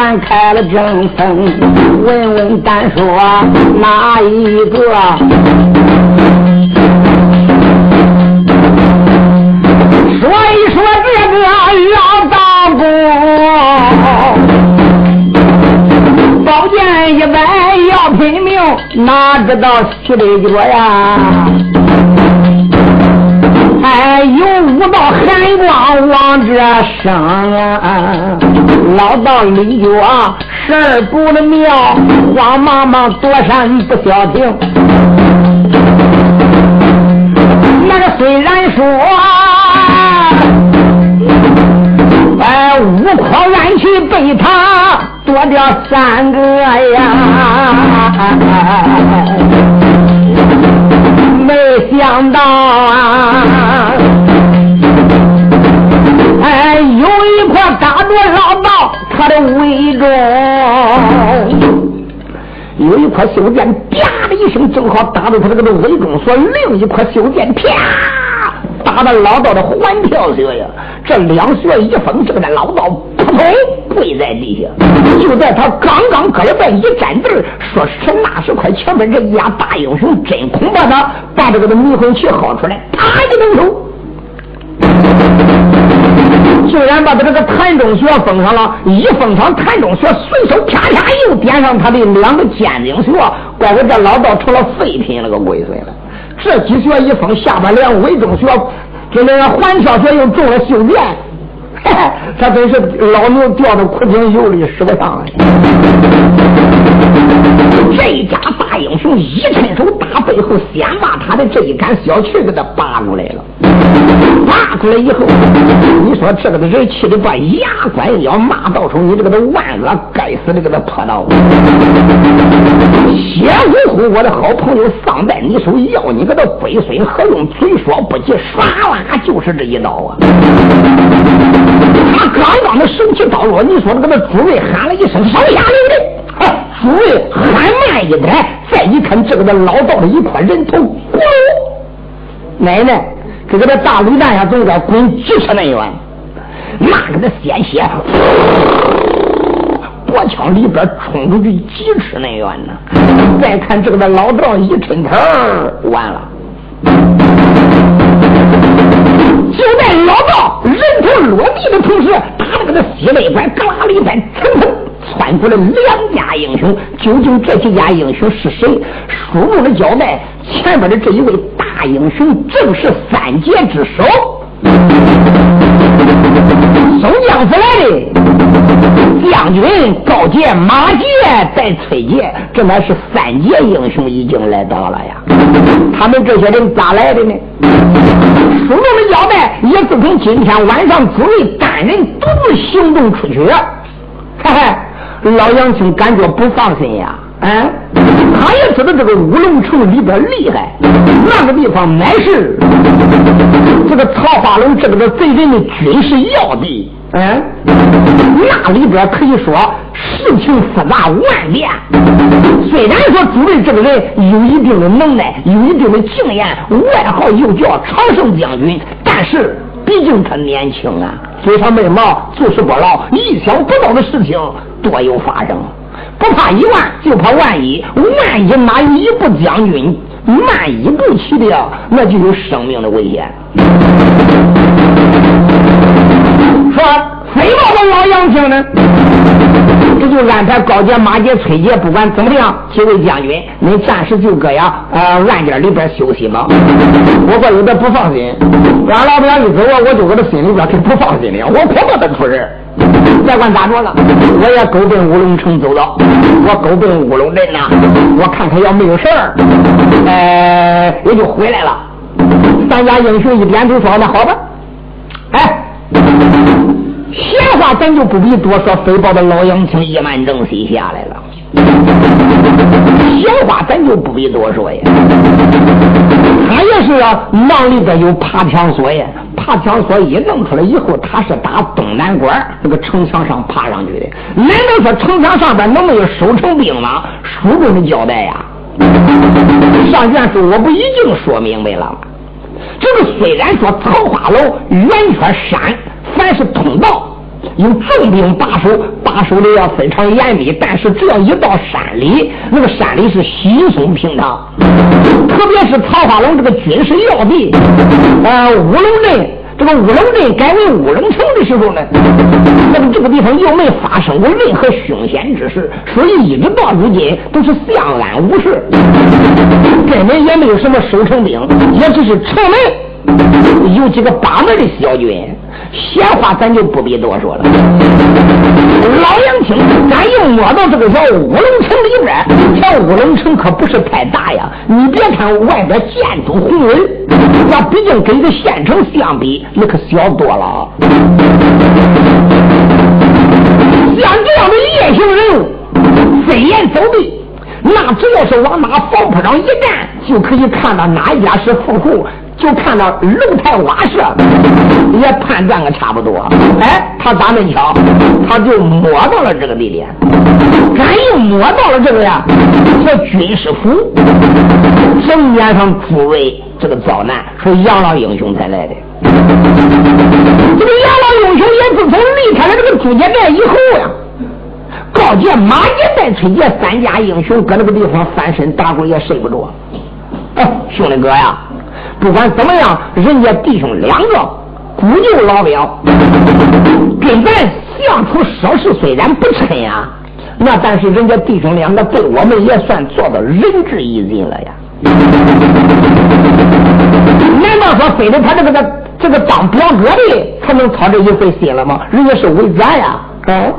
咱开了正风？问问单说哪一个？说一说这个老道公，宝剑一摆要拼命，哪知道西北角呀？有五道寒光往这生啊！老道李角十二步的庙，慌忙忙躲闪不消停。那个虽然说，哎，五颗元气被他夺掉三个呀！没想到道他的胃中，有一块袖剑，啪的一声，正好打到他这个胃中，说另一块袖剑，啪打到老道的环跳穴呀，这两穴一封，这个老道扑通跪在地下。就在他刚刚搁了这一站地说是那是快前面这一家大英雄，真恐怕他把这个的迷魂旗薅出来，啪一动手，竟然把他这个谭中学封上了。一封上谭中学，随手啪啪又点上他的两个尖顶学，怪不这老道成了废品了个鬼孙了。这几穴一封，下边连尾中学，就那个环跳穴又中了修炼。他真是老牛掉到苦井油里使不上了。这家大英雄一伸手打背后，先把他的这一杆小旗给他拔出来了。拔出来以后，你说这个的人气的把牙关要骂到手，你这个的万恶该死的给他泼到。血乎乎，我的好朋友丧在你手，要你个的龟孙何用？嘴说不急，唰啦就是这一刀啊！他刚刚的手起刀落，你说这个朱瑞喊了一声“手下留人”，哎，朱瑞喊慢一点，再一看这个的老道的一块人头，咕噜，奶奶，这个的大卤蛋下总该滚几尺那远，那个的鲜血，脖腔里边冲出去几尺那远呢。再看这个的老道一抻头，完了。就在老道人头落地的同时，打了个那血泪关，嘎啦里边蹭蹭窜出了两家英雄。究竟这几家英雄是谁？书中的交代，前面的这一位大英雄正是三杰之首。宋江府来的将军高杰、马杰带崔杰，这乃是三杰英雄已经来到了呀。他们这些人咋来的呢？书中的交代也自从今天晚上诸位单人独自行动出去，嘿嘿，老杨青感觉不放心呀。嗯，他也知道这个乌龙城里边厉害，那个地方乃是这个曹化龙这个的贼人的军事要地。嗯，那里边可以说事情复杂万变。虽然说朱瑞这个人有一定的能耐，有一定的经验，外号又叫常胜将军，但是毕竟他年轻啊，嘴上没毛，做事不牢，意想不到的事情多有发生。不怕一万，就怕万一。万一哪有一步将军慢一步去的，那就有生命的危险。说飞报的老杨听呢，这就安排高杰、马杰、崔杰，不管怎么样，几位将军，你暂时就搁呀呃暗间里边休息吧。我怪有点不放心，让老表一走啊，我就搁这心里边是不放心的，我可不得出人。再管咋着了，我也勾奔乌龙城走了。我勾奔乌龙镇呐，我看看要没有事儿，呃，我就回来了。三家英雄一点头说：“那好吧。”哎，闲话咱就不必多说。飞豹的老杨青一满正西下来了。闲话咱就不必多说呀。他也是啊，囊里边有爬墙锁呀。爬墙锁一弄出来以后，他是打东南关那个城墙上爬上去的。难道说城墙上边能没有守城兵吗？书中的交代呀，上元书我不已经说明白了吗？这个虽然说桃花楼圆圈山，凡是通道有重兵把守，把守的要非常严密，但是只要一到山里，那个山里是稀松平常。特别是桃花龙这个军事要地，呃，乌龙镇。这个乌龙镇改为乌龙城的时候呢，那么这个地方又没发生过任何凶险之事，所以一直到如今都是相安无事，根本也没有什么守城兵，也只是城门有几个把门的小军。闲话咱就不必多说了。老杨听，咱又摸到这个小乌龙城里边，这乌龙城可不是太大呀。你别看外边建筑宏伟，那毕竟跟个县城相比，那可小多了。像这样的夜行人物，飞檐走壁，那只要是往那房坡上一站，就可以看到哪一家是富户。就看到楼台瓦舍，也判断个差不多。哎，他咋那巧？他就摸到了这个地点，咱又摸到了这个呀，叫军师府。正面上诸位这个遭难，说杨老英雄才来的。这个杨老英雄也自从离开了这个朱家寨以后呀，高杰、马杰带崔杰三家英雄搁那个地方翻身打滚也睡不着。哎，兄弟哥呀！不管怎么样，人家弟兄两个孤旧老表，跟咱相处说事虽然不亲呀，那但是人家弟兄两个对我们也算做到仁至义尽了呀。难道说非得他这个这个当表哥的才能操这一回心了吗？人家是为咱呀，啊。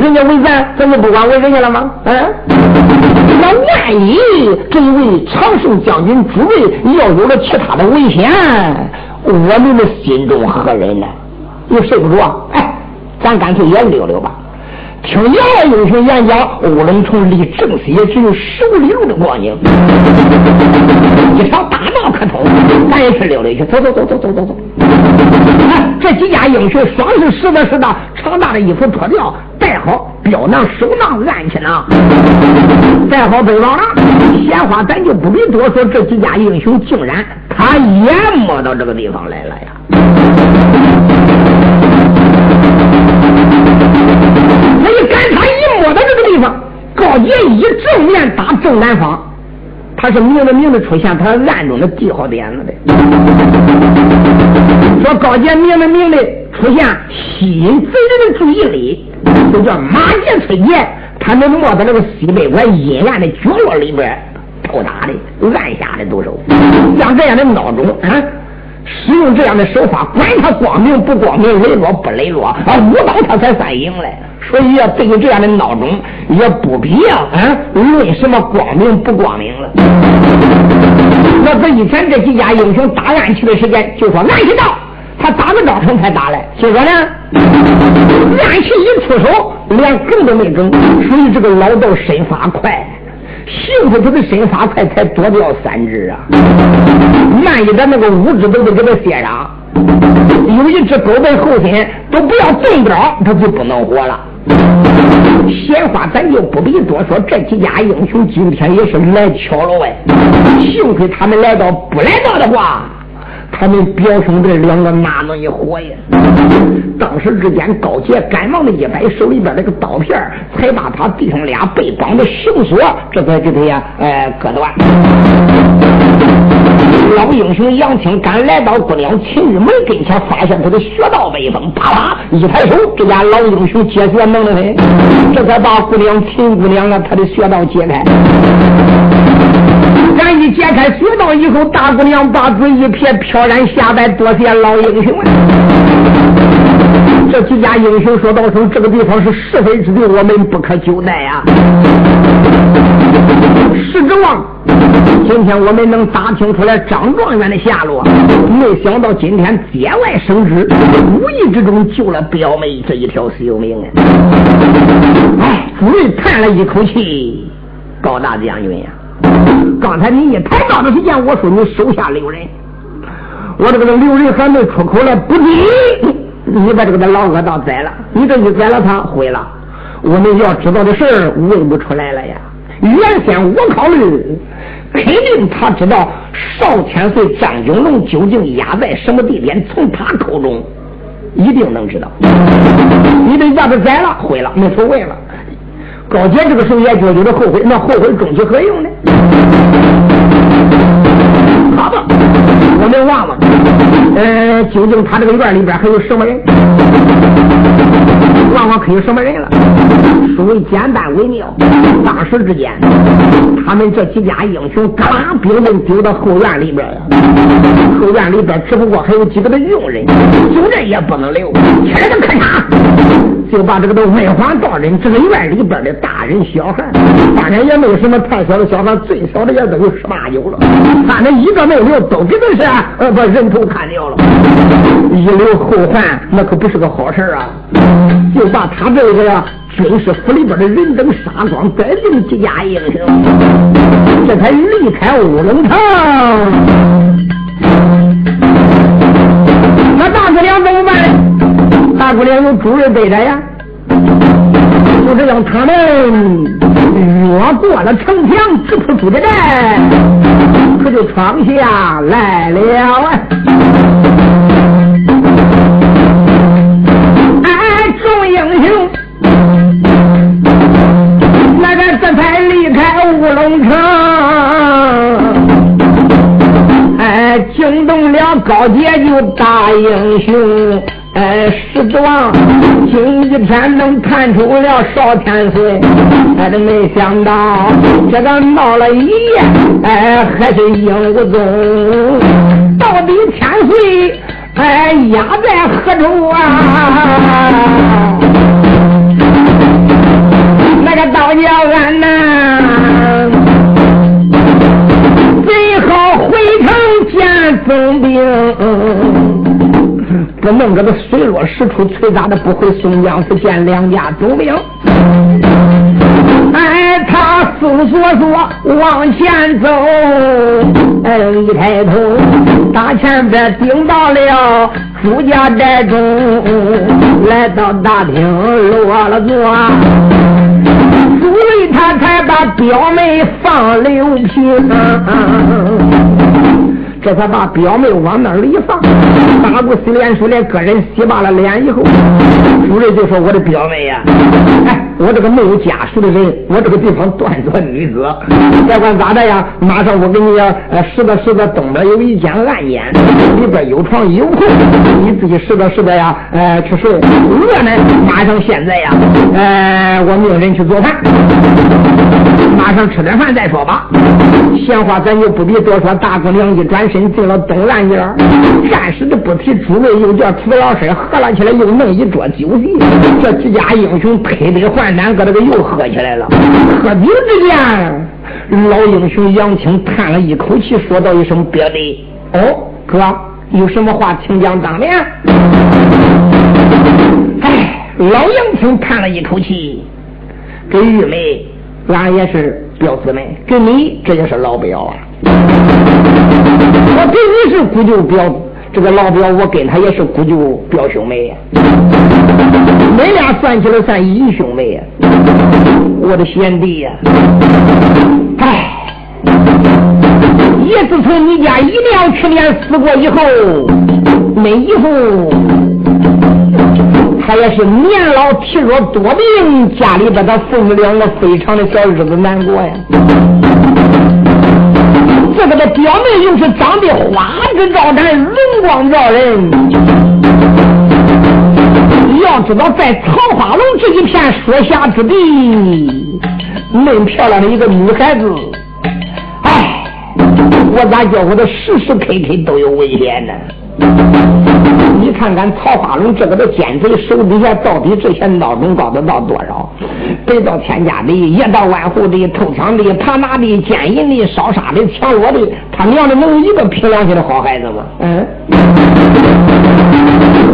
人家为咱，咱就不管为人家了吗？嗯，那万一这一位长胜将军诸位你要有了其他的危险，我们的心中何忍呢？你睡不着？哎，咱干脆也溜溜吧。听杨老英雄演讲，乌龙城离正西也只有十五里路的光景，一条大道可通，咱也去溜溜去。走走走走走走走。看这几家英雄，双是实的实的，长大的衣服脱掉，带好镖囊、手囊、暗器囊，带好背包了。闲话咱就不必多说，这几家英雄竟然他也摸到这个地方来了呀！那一赶他一摸到这个地方，高杰一正面打正南方。他是明的明的出现，他是暗中的记好点子的。我高杰明的明的出现，吸引贼人的注意力，就叫马杰崔杰，他能摸到那个西北关阴暗的角落里边偷打的，暗下的毒手。像这样的孬种啊，使用这样的手法，管他光明不光明，磊落不磊落，啊，舞刀他才算赢嘞。所以要，对于这样的孬种，也不必要，啊，论什么光明不光明了。那这以前这几家英雄打暗器的时间，就说暗器到，他打个招声才打来。就说呢，暗器一出手，连梗都没梗。所以这个老道身法快，幸亏他的身法快，才躲掉三只啊。万一咱那个五只都得给他卸上，有一只狗在后身都不要动刀，他就不能活了。闲话咱就不必多说，这几家英雄今天也是来巧了哎，幸亏他们来到，不来到的话，他们表兄弟两个哪能一伙呀？当时之间，高杰赶忙的一摆手里边那个刀片，才把他弟兄俩被绑的绳索，这才给他呀，哎，割断。老英雄杨青赶来到姑娘秦玉梅跟前，发现他的穴道被封，啪啪一抬手，这家老英雄解穴能的很，这才把姑娘秦姑娘啊，她的穴道解开。解开穴道以后，大姑娘把嘴一撇，飘然下拜，多谢老英雄。这几家英雄说道声：“这个地方是是非之地，我们不可久待呀。”是指望今天我们能打听出来张状元的下落，没想到今天节外生枝，无意之中救了表妹这一条性命啊！哎，朱瑞叹了一口气：“高大将军呀，刚才你一抬刀的时间，我说你手下留人，我这个留人还没出口呢，不急。”你把这个老恶道宰了，你这一宰了他毁了。我们要知道的事儿问不出来了呀。原先我考虑，肯定他知道少天岁张景龙究竟压在什么地点，从他口中一定能知道。你得把他宰了，毁了，没所谓了。高杰这个时候也觉得有点后悔，那后悔终究何用呢？好吧，我们忘了。呃，究竟他这个院里边还有什么人？往往可有什么人了？所谓简单为妙。当时之间，他们这几家英雄刚把兵刃丢到后院里边呀。后院里边只不过还有几个的佣人，就这也不能留。天天看他，就把这个都外皇道人这个院里边的大人小孩，当然也没有什么太小的小孩，最小的也都有十八九了。反正一个没留，都给他是呃把人头砍掉了。一留后患，那可不是个好事啊！就把他这个呀军事府里边的人等杀光，再定几家英雄，这才离开乌龙堂。那大姑娘怎么办？大姑娘有主人背着呀，就这样，他们越过了城墙，直扑出的寨，可就闯下来了啊！龙城，哎，惊动了高杰就大英雄，哎，石子王今一天能看出了少天岁，哎，这没想到这个闹了一夜，哎，还是影无踪，到底天岁。哎，压在何处啊？不弄个个水落石出，催咋的不回松江府见两家总兵？哎，他思索索往前走，哎，一抬头，大前边顶到了朱家寨中，来到大厅落了座，朱瑞他才把表妹放刘平。这才把表妹往那里一放，打过洗脸水：“连个人洗罢了脸以后，主任就说：‘我的表妹呀，哎，我这个没有家属的人，我这个地方断做女子，别管咋的呀，马上我给你呀，呃，拾掇拾掇，东边有一间暗间，里边有床有空，你自己拾掇拾掇呀，呃，去睡。饿呢，马上现在呀，呃，我命人去做饭，马上吃点饭再说吧。闲话咱就不必多说，大姑娘一转身。”进了东兰院，暂时的不提诸位，又叫楚老师喝了起来，又弄一桌酒席。这几家英雄推杯换盏，搁这个又喝起来了。喝酒之间，老英雄杨青叹了一口气，说道一声：“别的哦，哥，有什么话请讲当面。”哎，老杨青叹了一口气，给玉梅，俺也是表姊妹，给你这也是老表啊。我跟你是姑舅表，这个老表我跟他也是姑舅表兄妹呀，恁俩算起来算姨兄妹呀，我的贤弟呀，哎，也自从你家一娘去年死过以后，那以后他也是年老体弱多病，家里边他父母两个非常的小日子难过呀。这个的表妹又是长得花枝招展、容光照人。要知道，在桃花龙这一片说下之地，那么漂亮的一个女孩子，哎，我咋觉我的时时刻刻都有危险呢？你看看曹花龙这个的奸贼手底下到底这些孬种高得到多少？白到天家的，夜到万户的，偷抢的，他拿的，奸淫的，烧杀的，抢我的，他娘的能有一个凭良心的好孩子吗？嗯。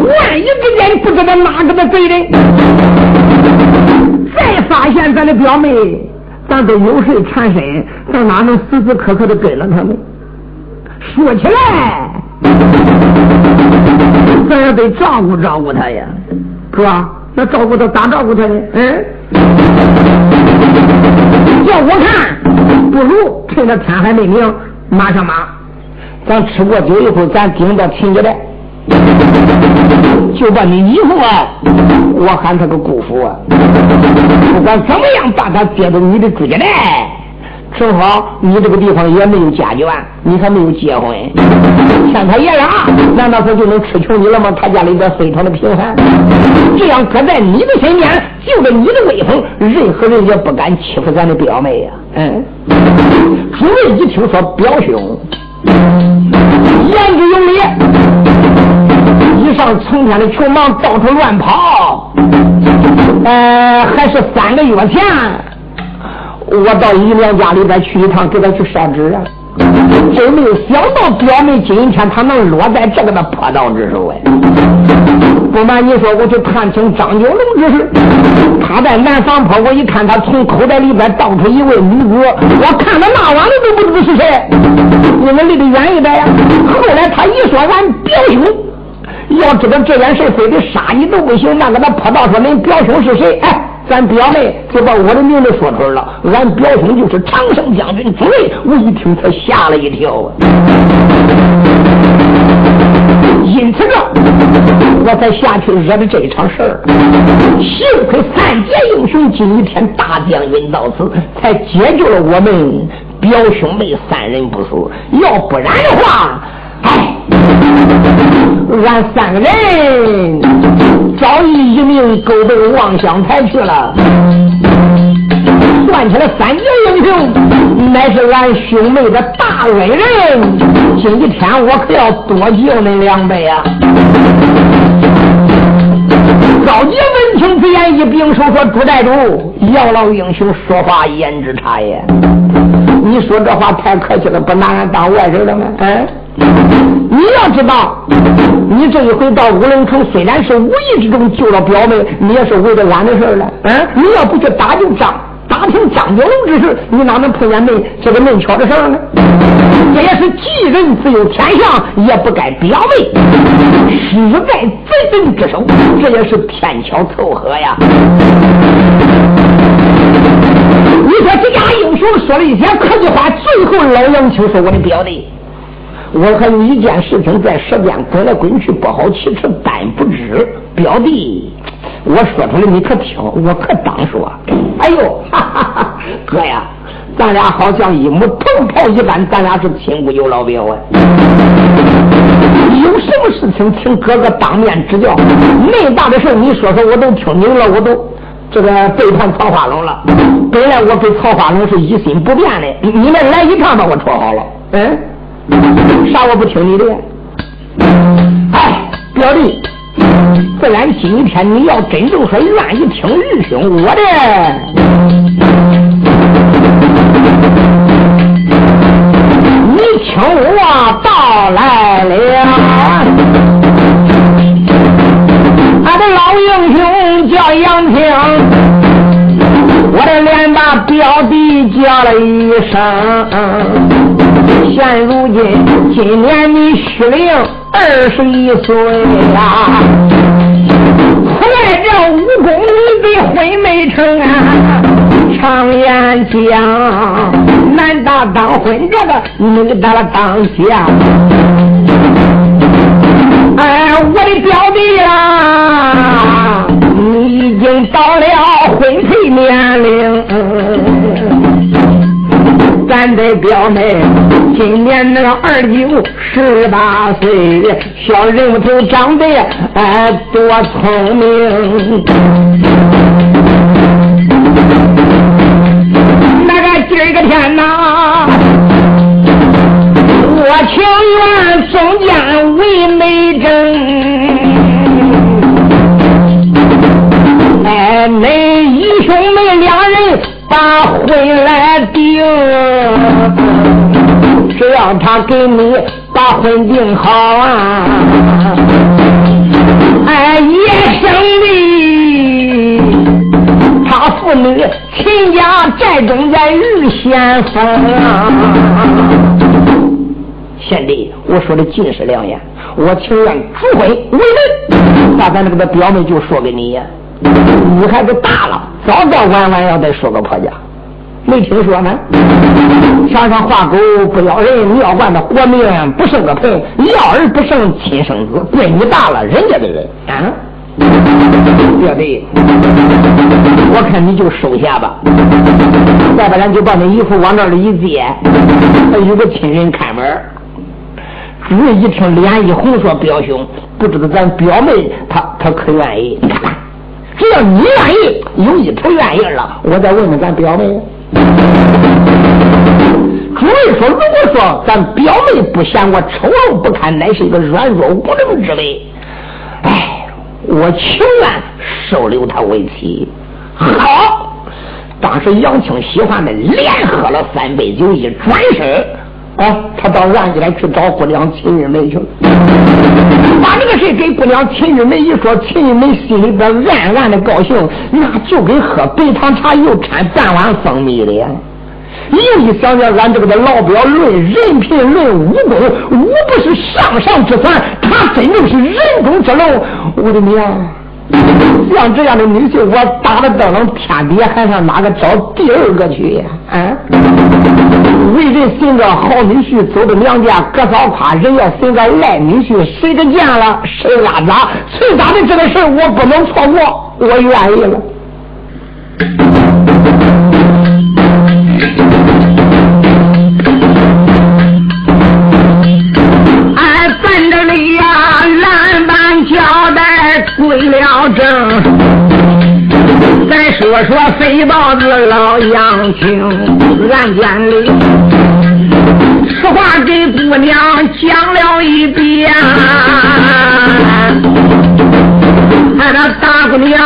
万一之间不知道哪个的贼人，再发现咱的表妹，咱都有事缠身，咱哪能时时刻刻的跟了他们？说起来。咱也得照顾照顾他呀，哥，那照顾他咋照顾他呢？嗯，要我看，不如趁着天还没明，马上马，咱吃过酒以后，咱顶到亲家来，就把你以后啊，我喊他个姑父啊，不管怎么样，把他接到你的住家来。正好你这个地方也没有家眷，你还没有结婚，像他爷俩，难道说就能吃穷你了吗？他家里边非常的贫寒，这样搁在你的身边，就着你的威风，任何人也不敢欺负咱的表妹呀。嗯，主位一听说表兄言之有理，以上成天的穷忙到处乱跑，呃，还是三个月前。我到姨娘家里边去一趟，给他去烧纸啊！真没有想到表妹今天她能落在这个的破道之手哎！不瞒你说，我去探听张九龙之事。他在南房坡，我一看他从口袋里边倒出一位女子，我看他那晚的都不知是谁。你们离得远一点呀！后来他一说俺表兄，要知道这件事非得杀你都不行，那个他破道说恁表兄是谁？哎！咱表妹就把我的名字说出来了，俺表兄就是长胜将军朱瑞。我一听，他吓了一跳啊！因此呢，我才下去惹的这场事儿。幸亏三杰英雄今天大将军到此，才解救了我们表兄妹三人不死。要不然的话，俺三个人。早已一命勾奔望乡台去了。算起来，三杰英雄乃是俺兄妹的大恩人。今天我可要多救恁两倍啊！高杰闻听此言，一并手说：“朱寨主，姚老英雄说话言之差也。你说这话太客气了，不拿俺当外人了吗？”嗯。你要知道，你这一回到乌龙城，虽然是无意之中救了表妹，你也是为了俺的事了。嗯，你要不去打听张打听张九龙之事，你哪能碰见那这个嫩巧的事呢？这也是吉人自有天相，也不该表妹死在贼人之手，这也是天巧凑合呀。你说这家英雄说了一些客气话，最后老杨秋是我的表弟。我还有一件事情在舌边滚来滚去，不好启齿，但不知表弟，我说出来你可听，我可当说。哎呦，哈哈哈，哥呀，咱俩好像一母同胞一般，咱俩是亲故有老表啊。有什么事情，请哥哥当面指教。那大的事你说说，我都听明了，我都这个背叛曹花龙了。本来我跟曹花龙是一心不变的，你们来一趟把我戳好了，嗯。啥我不听你的？哎，表弟，自然今天你要真正说愿意听玉兄我的，你听我道来了。俺的老英雄叫杨平，我的连把表弟叫了一声。现如今，今年你虚龄二十一岁呀，来这武功你的婚没成啊？常言讲，男大当婚，这个女大当嫁。哎，我的表弟呀，你已经到了婚配年龄。咱的表妹今年那个二九十八岁，小人物头长得哎多聪明。那个今儿个天呐，我情愿中间为媒争。哎，恁义兄妹两人。把婚来定，只要他给你把婚定好啊！哎，也生的，他父女秦家寨中在玉仙峰啊！贤弟，我说的尽是良言，我情愿主婚为人，把咱这个表妹就说给你呀。女孩子大了，早早晚晚要得说个婆家。没听说呢？墙上画狗不咬人，尿罐子活命不剩个盆，要儿不剩亲生子。闺女大了，人家的人啊。对对，我看你就收下吧。再不然就把那衣服往那里一接，有个亲人看门。主任一听，脸一红，说：“表兄，不知道咱表妹她她可愿意？只要你愿意，有一头愿意了，我再问问咱表妹。”主任说：“如果说咱表妹不嫌我丑陋不堪，乃是一个软弱无能之辈，哎，我情愿收留她为妻。”好，当时杨青喜欢的连喝了三杯酒，一转身。啊，他到院里去找姑娘秦玉梅去了，把这个事给姑娘秦玉梅一说，秦玉梅心里边暗暗的高兴，那就跟喝白糖茶又掺半碗蜂蜜的。又一想想，俺这个的老表论人品论武功，武不是上上之算，他真正是人中之龙，我的娘！像这样的女婿，我打了灯笼，天底下还上哪个找第二个去呀？啊！为人寻个好女婿，走到娘家哥嫂夸，人要寻个赖女婿，谁的见了谁拉杂，谁咋的这个事我不能错过，我愿意了。我说飞豹子老杨青案件里，实话给姑娘讲了一遍。俺那大姑娘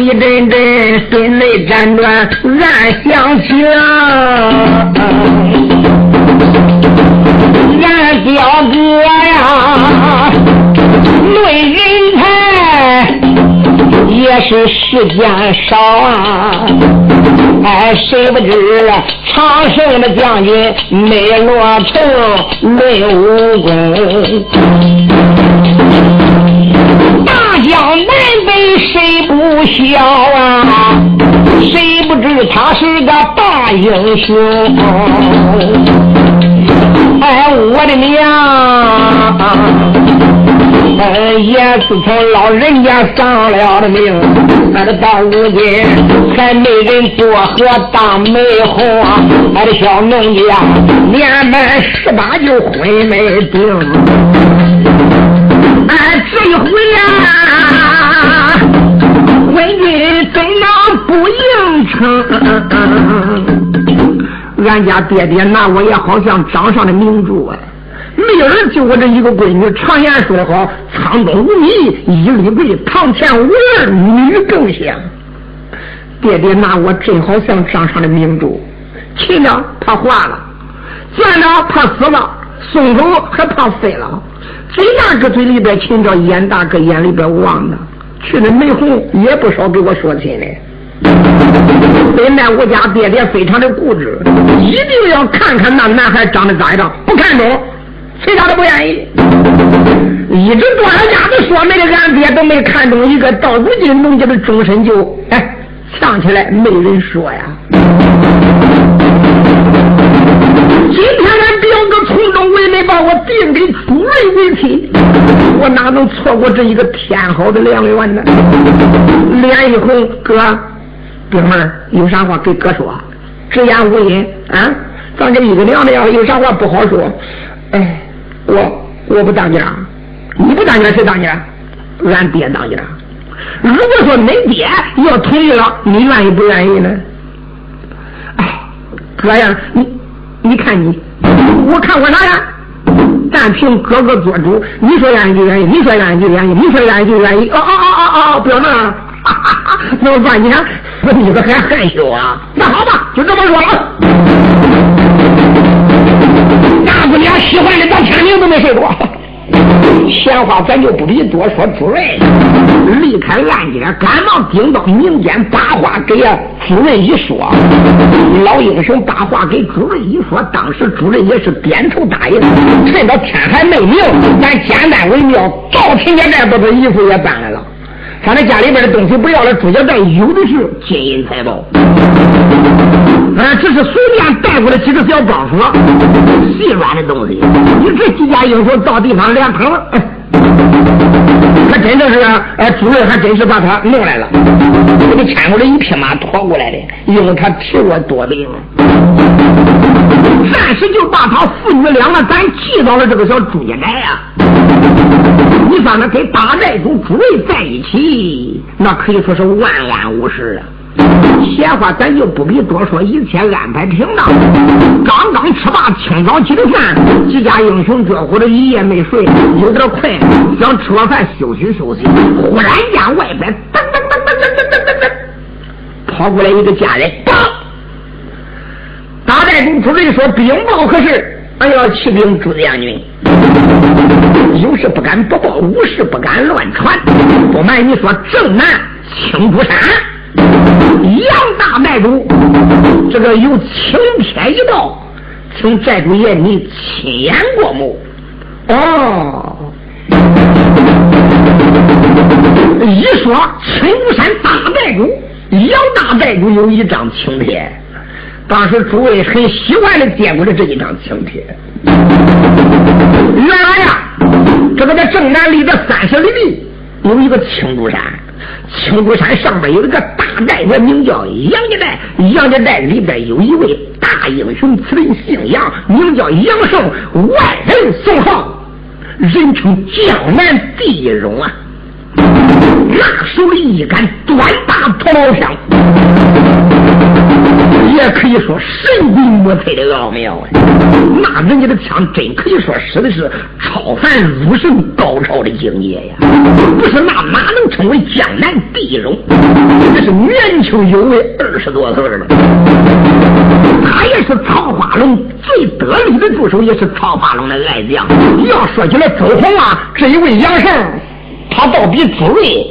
一阵阵心内辗转，暗想起，俺表哥呀，论人。也是时间少啊！哎，谁不知长胜的将军没落成没武功？大江南北谁不晓啊？谁不知他是个大英雄？哎，我的娘！也是从老人家丧了的命，俺这到如今还没人做和当媒红！俺的小农家年满十八就婚没定，俺这一回呀，婚姻怎能不应承？俺家爹爹拿我也好像掌上的明珠啊！没有人救我这一个闺女。常言说得好，苍东无米一粒贵，堂前无人女更香。爹爹拿我真好像掌上的明珠，亲呢怕化了，钻呢怕死了，松手还怕飞了。嘴大搁嘴里边亲着，眼大搁眼里边望着，去的媒红也不少给我说亲的。本来我家爹爹非常的固执，一定要看看那男孩长得咋样，不看中。其他都不愿意，一直端着家子说，没的俺爹都没看中一个，到如今农家的终身就哎想起来，没人说呀。今天俺表哥从中为媒把我定给朱瑞为妻，我哪能错过这一个天好的良缘呢？脸一红，哥，哥们有啥话给哥说，直言无隐啊。咱这一个娘的呀，有啥话不好说，哎。我我不当家，你不当家谁当家？俺爹当家。如果说恁爹要同意了，你愿意不愿意呢？哎，哥呀，你你看你，我看我啥呀？但凭哥哥做主，你说愿意就愿意，你说愿意就愿意，你说愿意就愿意。哦哦哦哦哦，不要 那，那么办？你看死你个还害羞啊？那好吧，就这么说了。大姑娘喜欢的到天明都没睡着，闲话咱就不必多说。主任离开案间，赶忙顶到民间，把话给主任一说。老英雄把话给主任一说，当时主任也是点头答应。趁着天还没明，咱简单为妙，到亲家这把这衣服也搬来了。看他家里边的东西不要了，朱家寨有的是金银财宝。啊，只是随便带过来几个小包袱，细软的东西。你这几家英雄到地方连疼，他真正是，哎，主人还真是把他弄来了，给他牵过来一匹马驮过来的，因为他体弱多病，暂时就把他父女两个咱寄到了这个小朱家寨呀。你说那跟大寨主朱瑞在一起，那可以说是万安无事啊。闲话咱就不必多说，一切安排停当。刚刚吃罢清早起的饭，几家英雄这会儿一夜没睡，有点困，想吃完饭休息休息。忽然间，外边噔噔噔噔噔噔噔噔噔，跑过来一个家人，大寨主朱瑞说：“禀报可是？俺要启禀朱将军，有事不敢不报，无事不敢乱传。不瞒你说，正南青竹山。”杨大寨主，这个有青天一道，请寨主爷你亲眼过目。哦，一说青竹山大寨主杨大寨主有一张青天，当时诸位很喜欢的接过了这一张请帖。原来呀，这个在正南离这三十里地有一个青竹山。青竹山上边有一个大寨子，名叫杨家寨。杨家寨里边有一位大英雄，此人姓杨，名叫杨胜，万人送上，人称江南第一勇啊！拿手里一杆短大头刀枪。也可以说神鬼莫测的奥妙啊！那人家的枪真可以说使的是超凡入神高超的境界呀！不是那哪能称为江南第一勇？这是年轻有为，二十多岁了。他也是曹花龙最得力的助手，也是曹花龙的爱将。要说起来，周红啊，这一位杨胜，他倒比朱瑞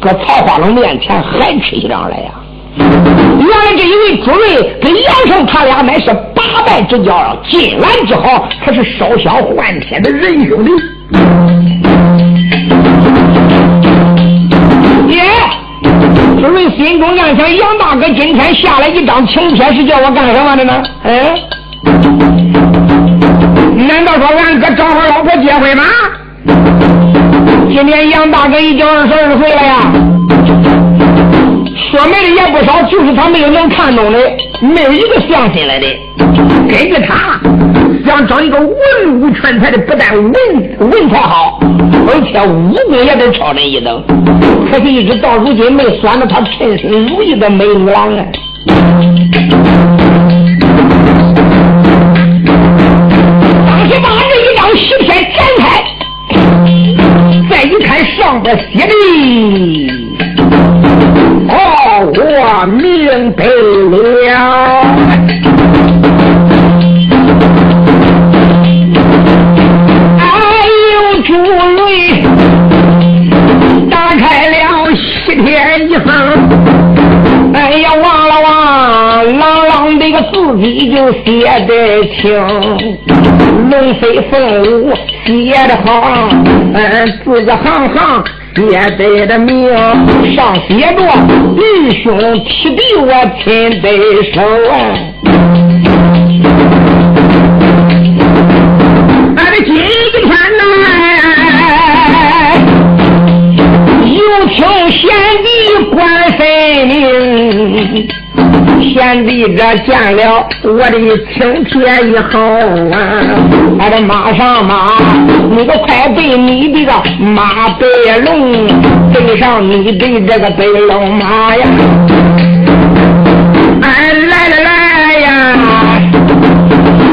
搁曹花龙面前还吃上来呀！原来这一位朱瑞跟杨胜他俩乃是八拜之交，金兰之好，可是烧香换天的仁兄弟。耶！朱瑞心中暗想：杨大哥今天下来一张请帖，是叫我干什么的呢？哎，难道说俺哥找我老婆结婚吗？今年杨大哥已经二十二岁了呀。说媒的也不少，就是他没有能看懂的，没有一个相信来的。根据他想找一个文武全才的，不但文文才好，而且武功也得超人一等。可是，一直到如今没选到他称心如意的美女郎啊！当时把这一张喜帖展开，再一看上边写的。哦我明白了。哎呦，朱瑞打开了西天一封，哎呀，望了望，朗朗的个字迹就写得清，龙飞凤舞写得好，嗯，字字行行。写得的命上写着弟兄七弟我亲得手啊！俺的今天呐，有请贤弟关神明。贤弟这见了我的请帖以后啊，俺的马上马，你个快备你的个马背龙，背上你的这个背龙马呀！哎，来来来呀！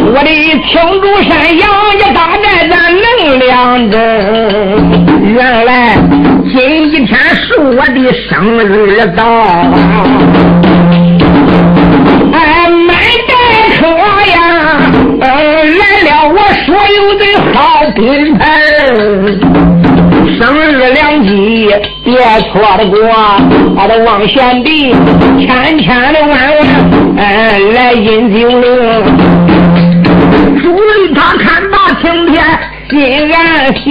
我的青竹山杨家大寨咱能两真，原来今一天是我的生日到金盆，生日良机，别错过。他的王贤弟，千千的万万，哎，来阴酒了。朱令他看罢青天，心然想。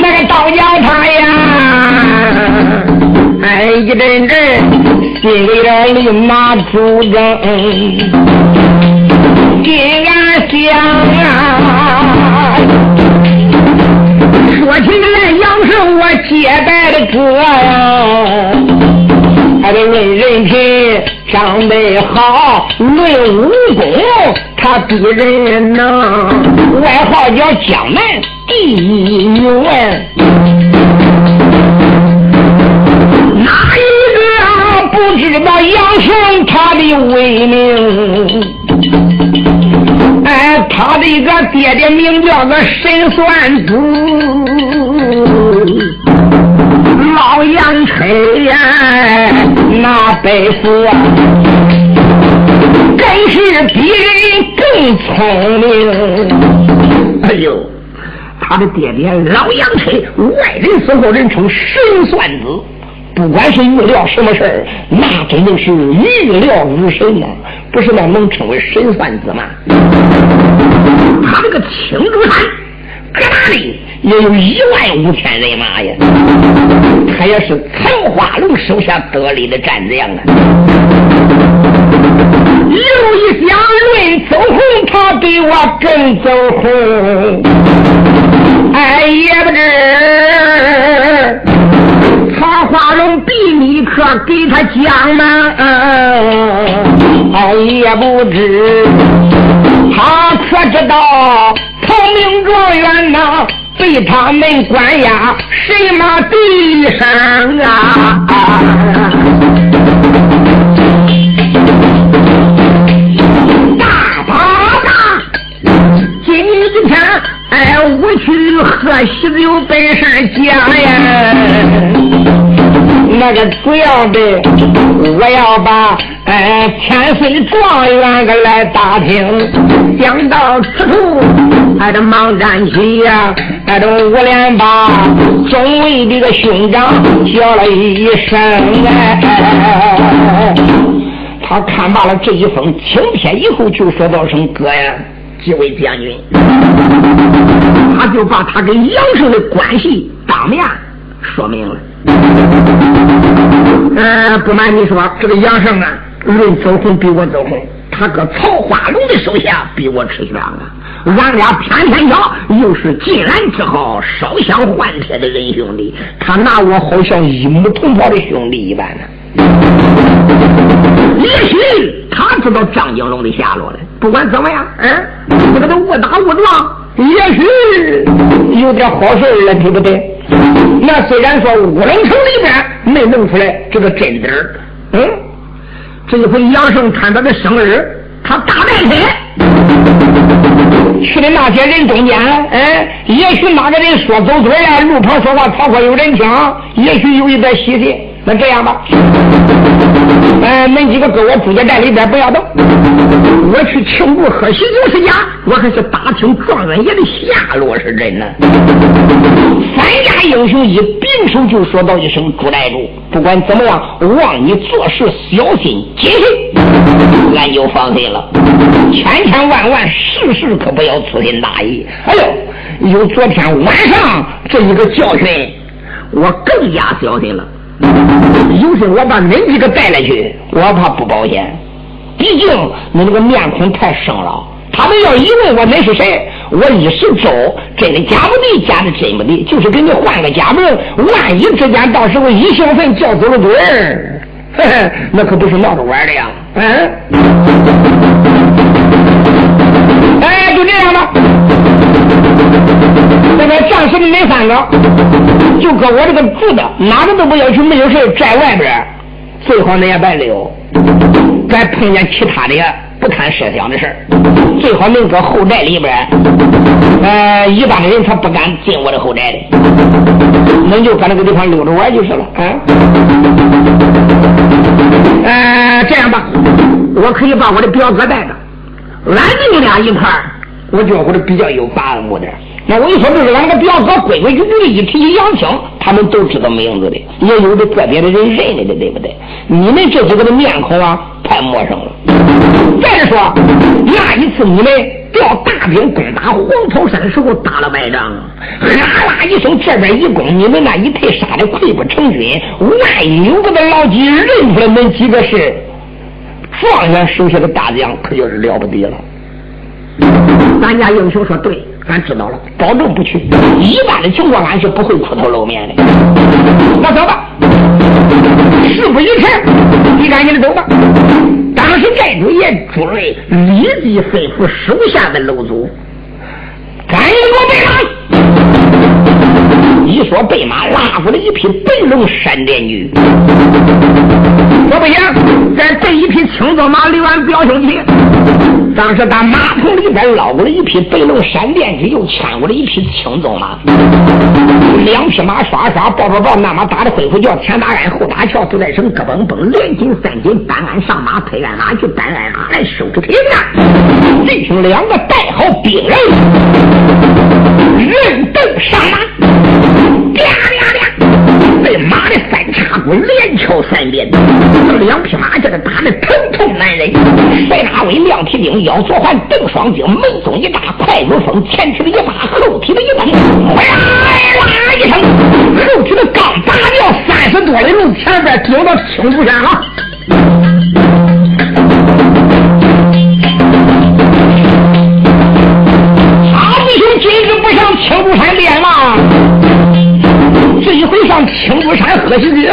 那个他呀，哎一阵阵。心里边立马主张，心安想啊。说起来，杨胜我结拜的哥呀，他的论人品长得好，论武功他比人能，外号叫江南第一女不知道杨胜他的威名？哎，他的一个爹爹名叫个神算子，老杨春呀，那辈子更是比人更聪明。哎呦，他的爹爹老杨春，外人死后人称神算子。不管是预料什么事儿，那真的是预料如神呐！不是那能称为神算子吗？他这个青竹山搁哪里也有一万五千人马呀！他也是曹化龙手下得力的战将啊！又一想论走红，他比我更走红。哎，也不知。曹化龙比你可给他讲吗？哎，也不知他可知道同名状元呐，被他们关押什么地上啊？大哎，我去喝喜酒，本事讲呀。那个主要的，我要把哎千岁状元个来打听。想到此处，还得忙站起呀，还得五连把中尉的个兄长叫了一声哎。他看罢了这一封请帖以后，就说道声哥呀，几位将军，他就把他跟杨胜的关系当面说明了。呃，不瞒你说，这个杨胜啊，论走红比我走红，他搁曹化龙的手下比我吃香啊。俺俩偏偏巧又是近来之好，烧香换帖的人兄弟，他拿我好像一母同胞的兄弟一般呢。也许他知道张景龙的下落了。不管怎么样，嗯，这个误打误撞，也许有点好事了，对不对？那虽然说乌龙城里边没弄出来这个真底儿，嗯，这一回杨胜看他的生日，他大半天去的那些人中间，哎，也许哪个人说走嘴了，路旁说话，曹操有人听，也许有一点喜事。那这样吧，哎，恁几个搁我朱家寨里边不要动，我去庆祝喝喜酒是假，我还是打听状元爷的下落是真呢。三家英雄一并手就说道一声：“朱寨主，不管怎么样，望你做事小心谨慎，俺就放心了。千千万万，事事可不要粗心大意。哎呦，有昨天晚上这一个教训，我更加小心了。”有时我把恁几个带来去，我怕不保险。毕竟恁这个面孔太生了，他们要一问我恁是谁，我一时走真的假不的，假的真不的，就是给你换个假名。万一之间到时候一兴奋叫走了鬼儿，那可不是闹着玩的呀！嗯，那个战士们恁三个，就搁我这个住的，哪个都不要去，没有事在外边，最好你也别溜。再碰见其他的不堪设想的事最好能搁后宅里边。呃，一般的人他不敢进我的后宅的，恁就搁那个地方溜着玩就是了。啊，呃，这样吧，我可以把我的表哥带着，俺们俩一块儿。我觉得比较有把握点。那我一说这是俺个表哥规规矩矩的，一提起杨青，他们都知道名字的，也有的个别的人认得的，对不对？你们这几个的面孔啊，太陌生了。再说那一次你们调大兵攻打黄草山的时候打了败仗，哈啦一声，这边一攻，你们那一退杀的溃不成军。万一有个老几认出来恁几个是状元手下的大将，可就是了不得了。咱家英雄说对，俺知道了，保证不去。一般的情况，俺是不会出头露面的。那走吧，事不宜迟，你赶紧的走吧。当时寨主爷朱瑞立即吩咐手下的楼主，赶紧给我备马。一说备马，拉过来一匹白龙闪电驹。我不行，再备一匹青鬃马留俺表兄弟。当时打马棚里边捞过来一匹白龙闪电驹，又牵过来一匹青鬃马，两匹马刷刷抱抱抱，那马打的恢复叫前打鞍后打桥，都在声咯嘣嘣，连紧三紧，搬鞍上马，推鞍马去，搬鞍马来收着停啊！弟兄两个带好兵人，人登上马，啪啪啪，被马的三叉骨连敲三遍，这两匹马叫他打的疼痛难忍。白大威亮蹄钉，腰左环邓双睛，门松一扎快如风，前蹄的一拔，后蹄的一蹬，哗啦一声，后蹄的刚拔掉三十多里路，前边顶到青竹山了。青竹山练吗？这一回上青竹山喝喜酒，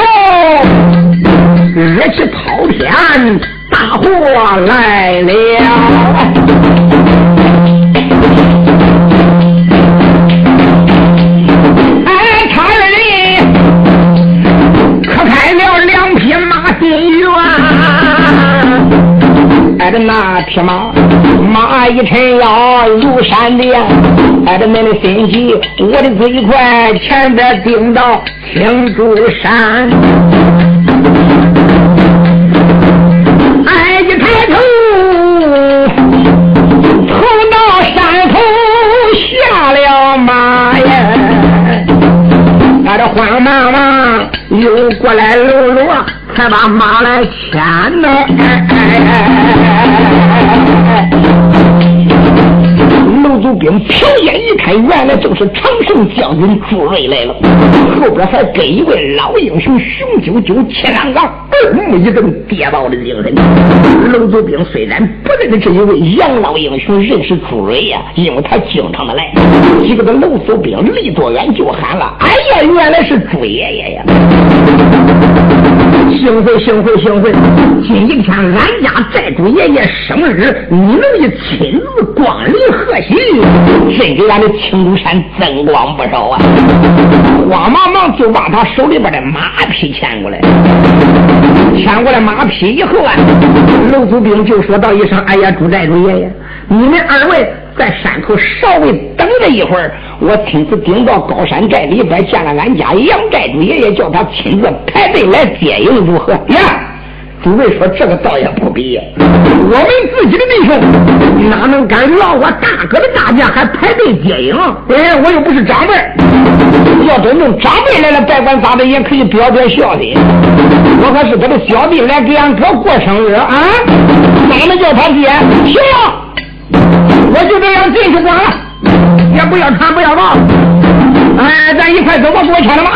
热气滔天，大祸来了。哎，差人可开了两匹马心猿。挨着那匹马，马一抻腰如闪电，挨着恁的心急，我的最快前边顶到青竹山，哎一抬头，头到山头下了马呀，挨着慌忙忙又过来搂搂。才把马来牵呢，兵瞟眼一看，原来就是常胜将军朱瑞来了。后边还跟一位老英雄熊赳赳、气朗朗、二目一瞪、跌爆的精神。楼祖兵虽然不认识这一位杨老英雄，认识朱瑞呀，因为他经常的来。几个的楼祖兵离多远就喊了：“哎呀，原来是朱爷爷呀！”幸会幸会幸会！今一天俺家寨主爷爷生日，你能一亲自光临贺喜，真给俺的青竹山增光不少啊！慌忙忙就把他手里边的马匹牵过来，牵过来马匹以后啊，楼祖兵就说道一声：“哎呀，朱寨主爷爷，你们二位。”在山头稍微等了一会儿，我亲自顶到高山寨里边见了俺家杨寨主爷爷，叫他亲自排队来接应，如何？呀，诸位说这个倒也不必，我们自己的弟兄哪能敢劳我大哥的大驾还排队接应？哎，我又不是长辈，要真正长辈来了，别管咋的也可以表表孝心。我可是他的小弟来给俺哥过生日啊，哪能叫他爹？行。我就这样进去管了，也不要看，不要闹。哎，咱一块走吧，给我牵着马。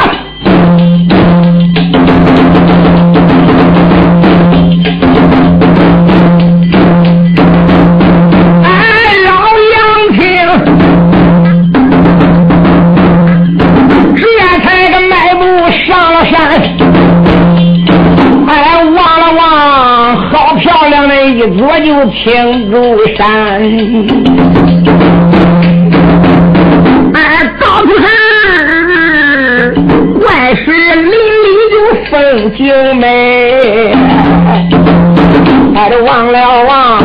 一座就青竹山，哎，到处是，怪石林里就风景美。哎，这望了望，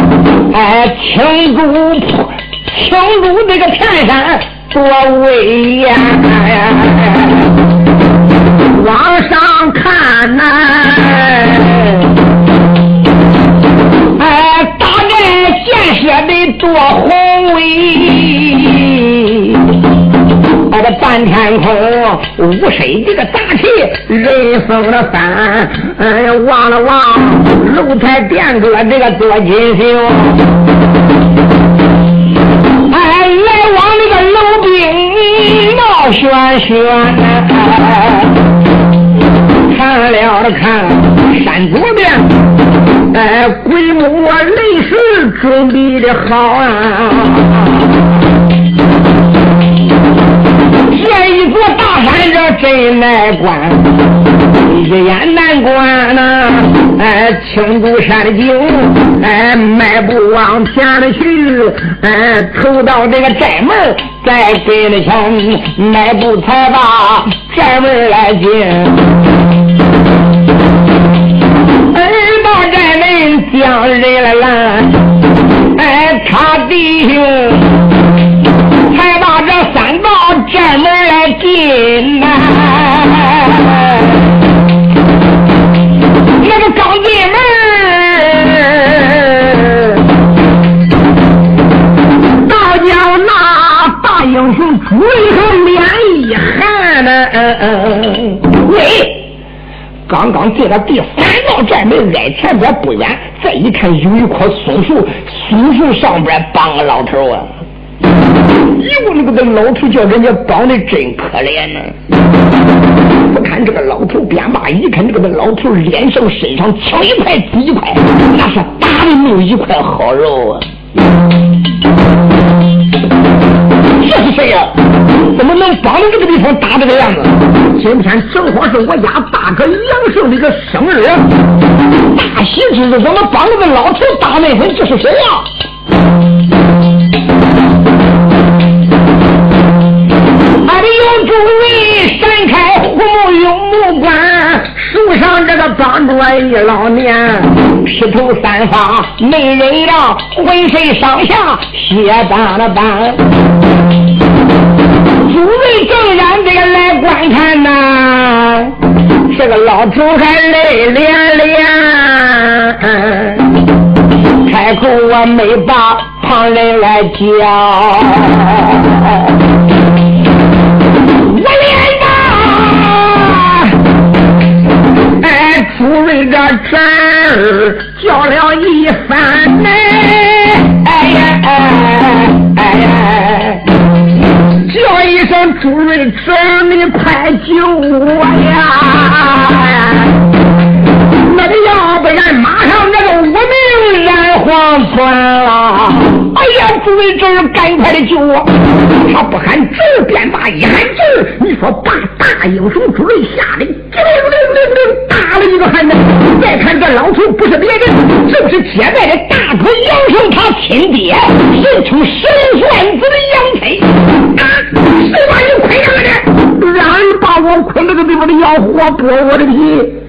哎，青竹青竹这个片山多威严，往上看呐。写得多宏伟！啊，这半天空无水，这个大气，人上了三，哎呀，望了望楼台殿阁，这个多锦绣！哎，来往那个楼顶闹喧喧，看了看山左边。哎，鬼母雷石准备的好啊！这一座大山这真难关。一眼难关呐，哎，青竹山的景，哎，迈步往前了去，哎，走到这个寨门，再跟了前，迈步才把寨门来进，弟兄才把这三道寨门来进呐。那个刚进门，大叫那大英雄朱一和脸一寒呢。喂，刚刚进了第三道寨门，挨前边不远，再一看有一棵松树，松树上边绑个老头啊。哟，那个这老头叫人家绑的真可怜呢。不看这个老头便罢，一看这个老头脸上身上青一块紫一块，那是打的没有一块好肉啊！这是谁呀？怎么能绑到这个地方打这个样子？今天正好是我家大哥杨胜的一个生日，大喜之日，怎么绑了个老头打那份？这是谁呀？用诸位闪开虎目用目观，树上这个绑着一老年，披头散发没人让，浑身上下血斑了斑。诸位正然这个来观看呐，这个老头还泪连连，开口我没把旁人来叫。朱瑞这侄儿叫了一番呢，哎呀哎哎呀，叫一声朱瑞侄儿，你快救我呀！那个要不然马上那个无名染黄泉了。哎呀，诸位侄儿，赶快的救我！他不喊侄儿便罢，一喊侄儿，你说把大英雄朱瑞吓得叮铃铃铃铃打了一个寒战。再看这老头不是别人，正是接待的大哥杨雄他亲爹，人称神算子的杨飞。啊！谁把你捆上了的？让人把我捆这个地方的要活剥我的皮。